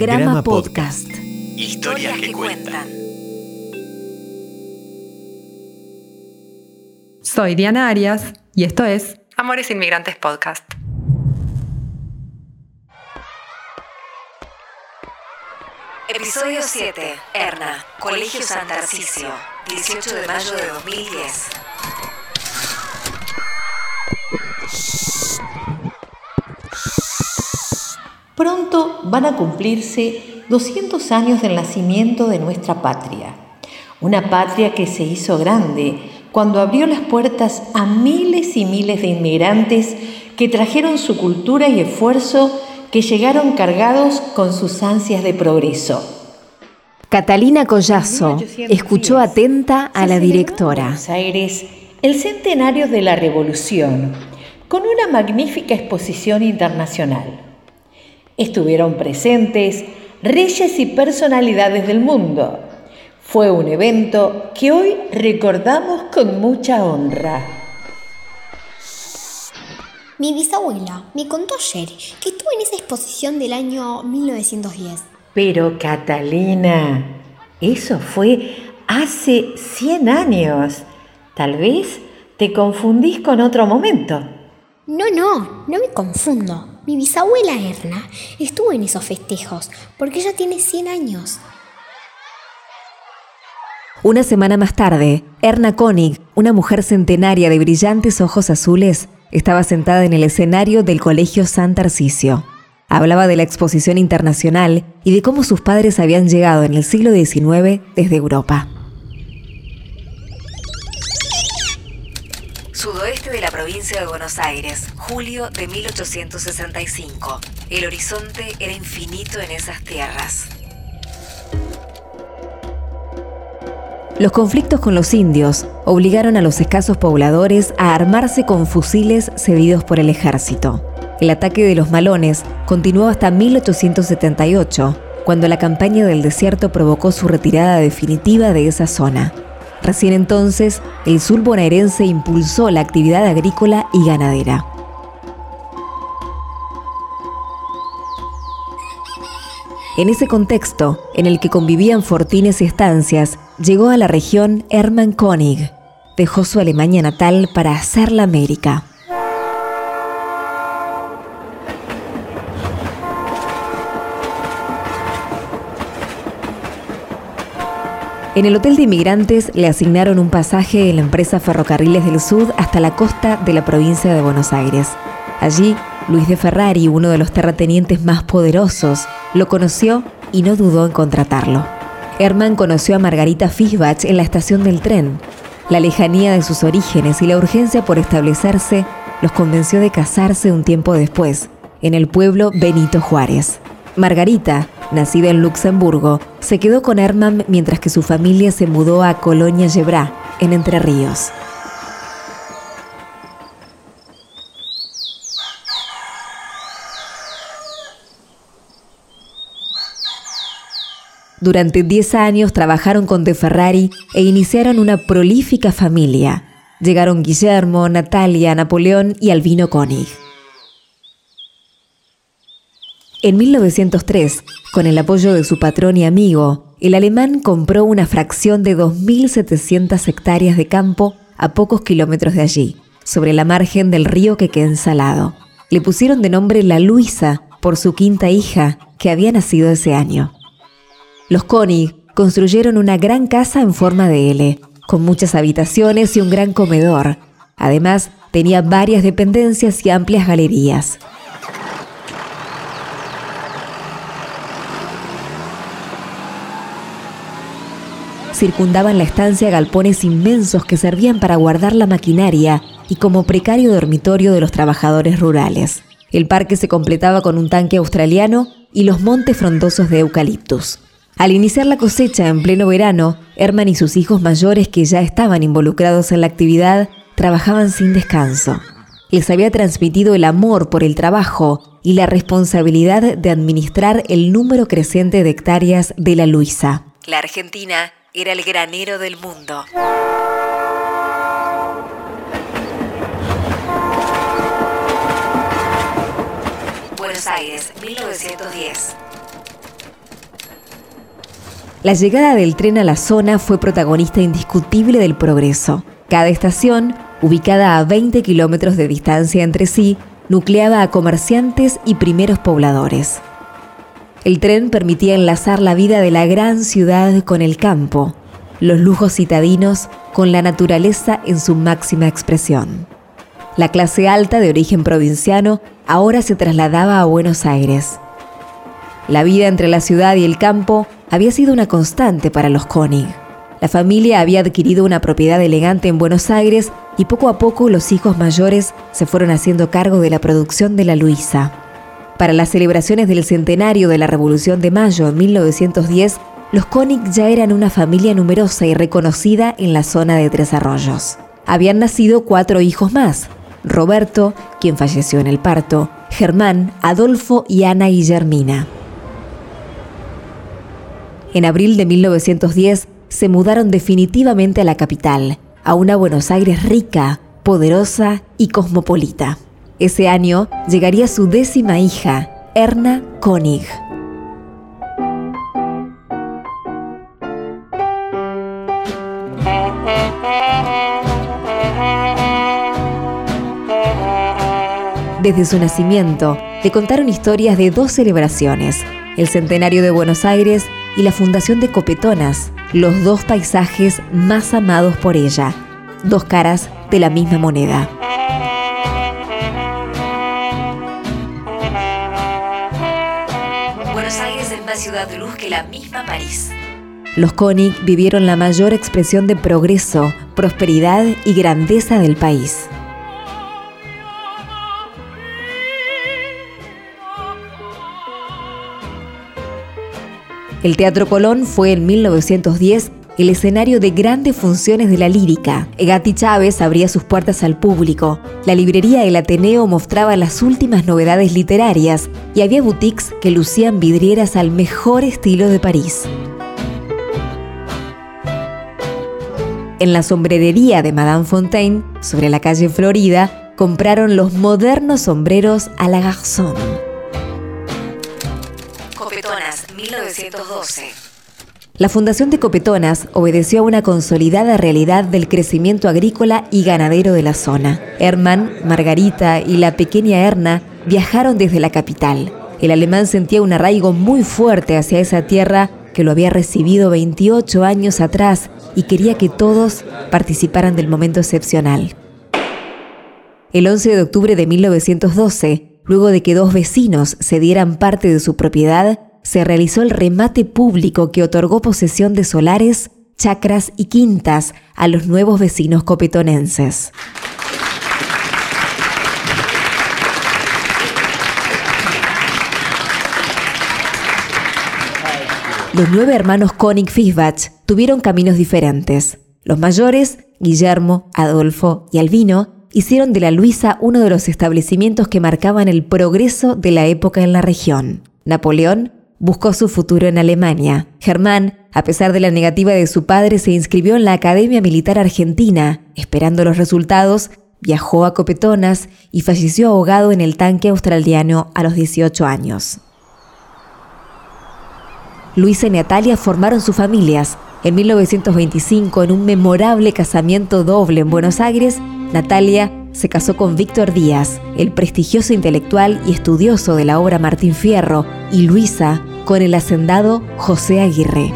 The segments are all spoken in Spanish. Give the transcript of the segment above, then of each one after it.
Grama Podcast. Historias que cuentan. Soy Diana Arias y esto es Amores Inmigrantes Podcast. Episodio 7. Erna, Colegio San Tarcisio, 18 de mayo de 2010. Pronto van a cumplirse 200 años del nacimiento de nuestra patria. Una patria que se hizo grande cuando abrió las puertas a miles y miles de inmigrantes que trajeron su cultura y esfuerzo que llegaron cargados con sus ansias de progreso. Catalina Collazo escuchó atenta a la directora. Buenos Aires, el centenario de la Revolución, con una magnífica exposición internacional. Estuvieron presentes reyes y personalidades del mundo. Fue un evento que hoy recordamos con mucha honra. Mi bisabuela me contó ayer que estuvo en esa exposición del año 1910. Pero Catalina, eso fue hace 100 años. Tal vez te confundís con otro momento. No, no, no me confundo. Mi bisabuela Erna estuvo en esos festejos porque ella tiene 100 años. Una semana más tarde, Erna Koenig, una mujer centenaria de brillantes ojos azules, estaba sentada en el escenario del Colegio San Tarcisio. Hablaba de la exposición internacional y de cómo sus padres habían llegado en el siglo XIX desde Europa. Sudoeste de la provincia de Buenos Aires, julio de 1865. El horizonte era infinito en esas tierras. Los conflictos con los indios obligaron a los escasos pobladores a armarse con fusiles cedidos por el ejército. El ataque de los malones continuó hasta 1878, cuando la campaña del desierto provocó su retirada definitiva de esa zona. Recién entonces, el sur bonaerense impulsó la actividad agrícola y ganadera. En ese contexto, en el que convivían fortines y estancias, llegó a la región Hermann Koenig. Dejó su Alemania natal para hacer la América. En el Hotel de Inmigrantes le asignaron un pasaje en la empresa Ferrocarriles del Sur hasta la costa de la provincia de Buenos Aires. Allí, Luis de Ferrari, uno de los terratenientes más poderosos, lo conoció y no dudó en contratarlo. Hermann conoció a Margarita Fischbach en la estación del tren. La lejanía de sus orígenes y la urgencia por establecerse los convenció de casarse un tiempo después, en el pueblo Benito Juárez. Margarita, nacida en Luxemburgo, se quedó con Hermann mientras que su familia se mudó a Colonia Yebrá, en Entre Ríos. Durante 10 años trabajaron con De Ferrari e iniciaron una prolífica familia. Llegaron Guillermo, Natalia, Napoleón y Albino Koenig. En 1903, con el apoyo de su patrón y amigo, el alemán compró una fracción de 2.700 hectáreas de campo a pocos kilómetros de allí, sobre la margen del río que queda ensalado. Le pusieron de nombre La Luisa por su quinta hija, que había nacido ese año. Los Koenig construyeron una gran casa en forma de L, con muchas habitaciones y un gran comedor. Además, tenía varias dependencias y amplias galerías. Circundaban la estancia galpones inmensos que servían para guardar la maquinaria y como precario dormitorio de los trabajadores rurales. El parque se completaba con un tanque australiano y los montes frondosos de eucaliptus. Al iniciar la cosecha en pleno verano, Herman y sus hijos mayores que ya estaban involucrados en la actividad trabajaban sin descanso. Les había transmitido el amor por el trabajo y la responsabilidad de administrar el número creciente de hectáreas de la Luisa. La Argentina era el granero del mundo. Buenos Aires, 1910. La llegada del tren a la zona fue protagonista indiscutible del progreso. Cada estación, ubicada a 20 kilómetros de distancia entre sí, nucleaba a comerciantes y primeros pobladores. El tren permitía enlazar la vida de la gran ciudad con el campo, los lujos citadinos con la naturaleza en su máxima expresión. La clase alta de origen provinciano ahora se trasladaba a Buenos Aires. La vida entre la ciudad y el campo había sido una constante para los Koenig. La familia había adquirido una propiedad elegante en Buenos Aires y poco a poco los hijos mayores se fueron haciendo cargo de la producción de la Luisa. Para las celebraciones del centenario de la Revolución de Mayo en 1910, los Koenig ya eran una familia numerosa y reconocida en la zona de Tres Arroyos. Habían nacido cuatro hijos más, Roberto, quien falleció en el parto, Germán, Adolfo y Ana Guillermina. En abril de 1910 se mudaron definitivamente a la capital, a una Buenos Aires rica, poderosa y cosmopolita. Ese año llegaría su décima hija, Erna Koenig. Desde su nacimiento, le contaron historias de dos celebraciones, el centenario de Buenos Aires y la fundación de Copetonas, los dos paisajes más amados por ella, dos caras de la misma moneda. Que la misma París. Los Koenig vivieron la mayor expresión de progreso, prosperidad y grandeza del país. El Teatro Colón fue en 1910 el escenario de grandes funciones de la lírica. Egati Chávez abría sus puertas al público. La librería El Ateneo mostraba las últimas novedades literarias y había boutiques que lucían vidrieras al mejor estilo de París. En la sombrerería de Madame Fontaine, sobre la calle Florida, compraron los modernos sombreros a la Garzón. 1912. La fundación de Copetonas obedeció a una consolidada realidad del crecimiento agrícola y ganadero de la zona. Hermann, Margarita y la pequeña Erna viajaron desde la capital. El alemán sentía un arraigo muy fuerte hacia esa tierra que lo había recibido 28 años atrás y quería que todos participaran del momento excepcional. El 11 de octubre de 1912, luego de que dos vecinos se dieran parte de su propiedad, se realizó el remate público que otorgó posesión de solares, chacras y quintas a los nuevos vecinos copetonenses. Los nueve hermanos Koenig Fischbach tuvieron caminos diferentes. Los mayores, Guillermo, Adolfo y Albino, hicieron de la Luisa uno de los establecimientos que marcaban el progreso de la época en la región. Napoleón buscó su futuro en Alemania. Germán, a pesar de la negativa de su padre, se inscribió en la Academia Militar Argentina. Esperando los resultados, viajó a Copetonas y falleció ahogado en el tanque australiano a los 18 años. Luisa y Natalia formaron sus familias. En 1925, en un memorable casamiento doble en Buenos Aires, Natalia se casó con Víctor Díaz, el prestigioso intelectual y estudioso de la obra Martín Fierro, y Luisa con el hacendado José Aguirre.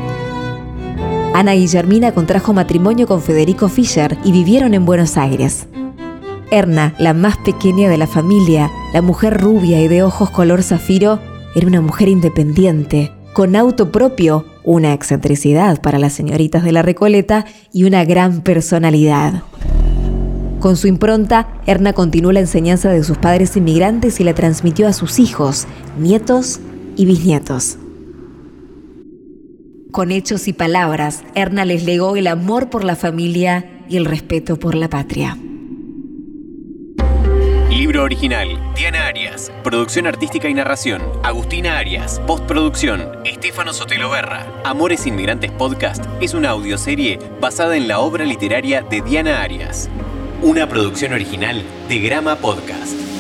Ana Guillermina contrajo matrimonio con Federico Fischer y vivieron en Buenos Aires. Erna, la más pequeña de la familia, la mujer rubia y de ojos color zafiro, era una mujer independiente, con auto propio, una excentricidad para las señoritas de la Recoleta y una gran personalidad. Con su impronta, Erna continuó la enseñanza de sus padres inmigrantes y la transmitió a sus hijos, nietos y bisnietos. Con hechos y palabras, Erna les legó el amor por la familia y el respeto por la patria. Libro original, Diana Arias. Producción artística y narración, Agustina Arias. Postproducción, Estefano Sotelo Berra. Amores Inmigrantes Podcast es una audioserie basada en la obra literaria de Diana Arias. Una producción original de Grama Podcast.